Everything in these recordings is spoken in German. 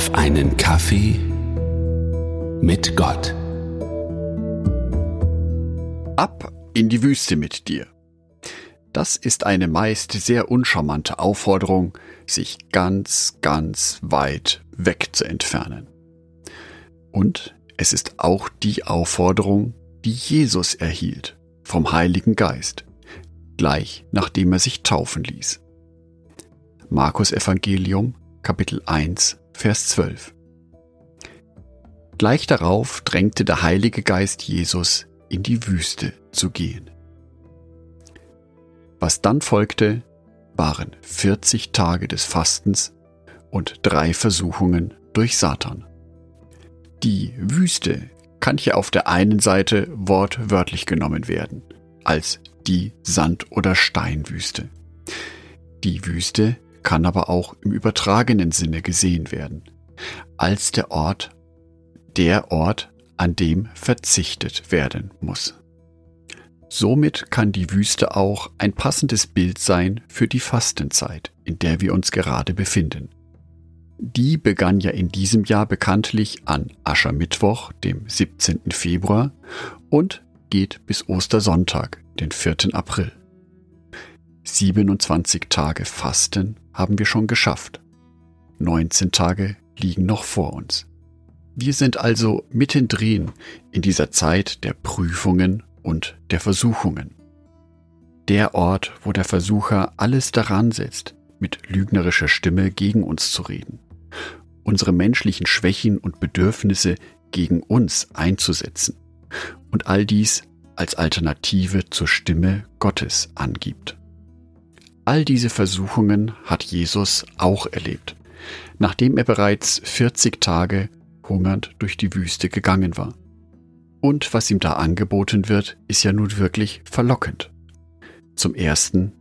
auf einen Kaffee mit Gott. Ab in die Wüste mit dir. Das ist eine meist sehr uncharmante Aufforderung, sich ganz, ganz weit weg zu entfernen. Und es ist auch die Aufforderung, die Jesus erhielt vom Heiligen Geist, gleich nachdem er sich taufen ließ. Markus Evangelium Kapitel 1 Vers 12 Gleich darauf drängte der Heilige Geist Jesus in die Wüste zu gehen. Was dann folgte, waren 40 Tage des Fastens und drei Versuchungen durch Satan. Die Wüste kann hier auf der einen Seite wortwörtlich genommen werden, als die Sand- oder Steinwüste. Die Wüste kann aber auch im übertragenen Sinne gesehen werden, als der Ort, der Ort, an dem verzichtet werden muss. Somit kann die Wüste auch ein passendes Bild sein für die Fastenzeit, in der wir uns gerade befinden. Die begann ja in diesem Jahr bekanntlich an Aschermittwoch, dem 17. Februar, und geht bis Ostersonntag, den 4. April. 27 Tage Fasten haben wir schon geschafft. 19 Tage liegen noch vor uns. Wir sind also mittendrin in dieser Zeit der Prüfungen und der Versuchungen. Der Ort, wo der Versucher alles daran setzt, mit lügnerischer Stimme gegen uns zu reden, unsere menschlichen Schwächen und Bedürfnisse gegen uns einzusetzen und all dies als Alternative zur Stimme Gottes angibt. All diese Versuchungen hat Jesus auch erlebt, nachdem er bereits 40 Tage hungernd durch die Wüste gegangen war. Und was ihm da angeboten wird, ist ja nun wirklich verlockend. Zum ersten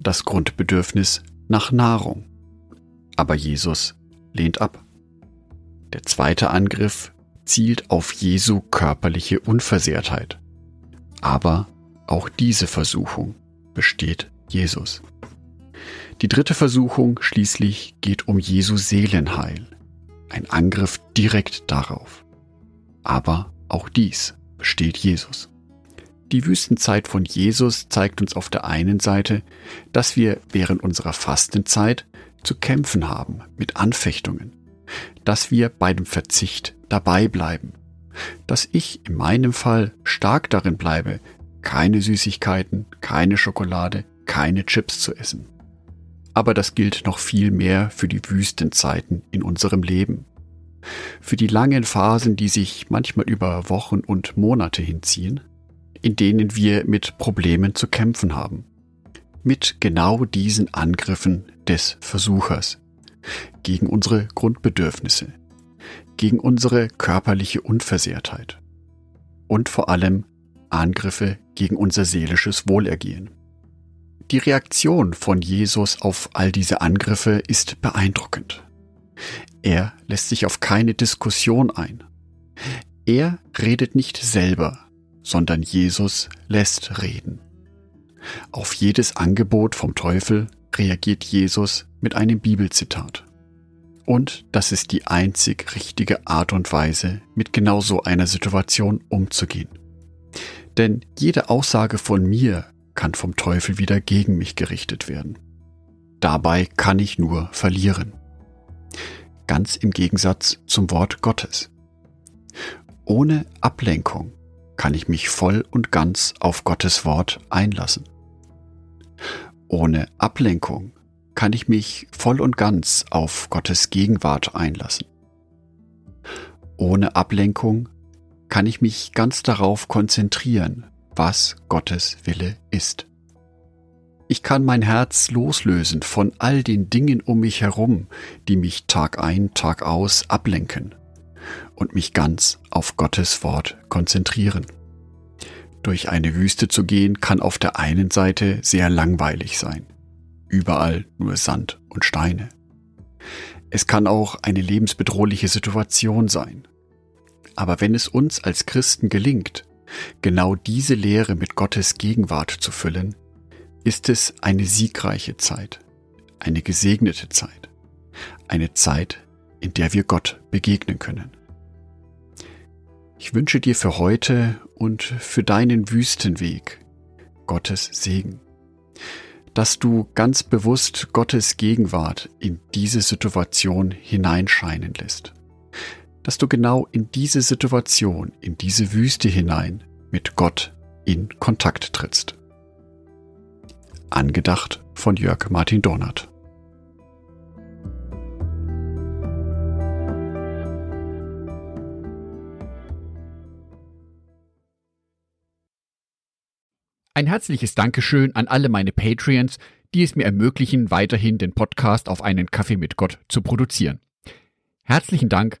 das Grundbedürfnis nach Nahrung. Aber Jesus lehnt ab. Der zweite Angriff zielt auf Jesu körperliche Unversehrtheit. Aber auch diese Versuchung besteht Jesus. Die dritte Versuchung schließlich geht um Jesu Seelenheil. Ein Angriff direkt darauf. Aber auch dies besteht Jesus. Die Wüstenzeit von Jesus zeigt uns auf der einen Seite, dass wir während unserer Fastenzeit zu kämpfen haben mit Anfechtungen, dass wir bei dem Verzicht dabei bleiben, dass ich in meinem Fall stark darin bleibe, keine Süßigkeiten, keine Schokolade, keine Chips zu essen. Aber das gilt noch viel mehr für die Wüstenzeiten in unserem Leben. Für die langen Phasen, die sich manchmal über Wochen und Monate hinziehen, in denen wir mit Problemen zu kämpfen haben. Mit genau diesen Angriffen des Versuchers gegen unsere Grundbedürfnisse, gegen unsere körperliche Unversehrtheit und vor allem Angriffe gegen unser seelisches Wohlergehen. Die Reaktion von Jesus auf all diese Angriffe ist beeindruckend. Er lässt sich auf keine Diskussion ein. Er redet nicht selber, sondern Jesus lässt reden. Auf jedes Angebot vom Teufel reagiert Jesus mit einem Bibelzitat. Und das ist die einzig richtige Art und Weise, mit genau so einer Situation umzugehen. Denn jede Aussage von mir kann vom Teufel wieder gegen mich gerichtet werden. Dabei kann ich nur verlieren. Ganz im Gegensatz zum Wort Gottes. Ohne Ablenkung kann ich mich voll und ganz auf Gottes Wort einlassen. Ohne Ablenkung kann ich mich voll und ganz auf Gottes Gegenwart einlassen. Ohne Ablenkung kann ich mich ganz darauf konzentrieren, was Gottes Wille ist. Ich kann mein Herz loslösen von all den Dingen um mich herum, die mich Tag ein, Tag aus ablenken und mich ganz auf Gottes Wort konzentrieren. Durch eine Wüste zu gehen kann auf der einen Seite sehr langweilig sein. Überall nur Sand und Steine. Es kann auch eine lebensbedrohliche Situation sein. Aber wenn es uns als Christen gelingt, genau diese Lehre mit Gottes Gegenwart zu füllen, ist es eine siegreiche Zeit, eine gesegnete Zeit, eine Zeit, in der wir Gott begegnen können. Ich wünsche dir für heute und für deinen Wüstenweg Gottes Segen, dass du ganz bewusst Gottes Gegenwart in diese Situation hineinscheinen lässt, dass du genau in diese Situation, in diese Wüste hinein mit Gott in Kontakt trittst. Angedacht von Jörg Martin Donat. Ein herzliches Dankeschön an alle meine Patreons, die es mir ermöglichen, weiterhin den Podcast auf einen Kaffee mit Gott zu produzieren. Herzlichen Dank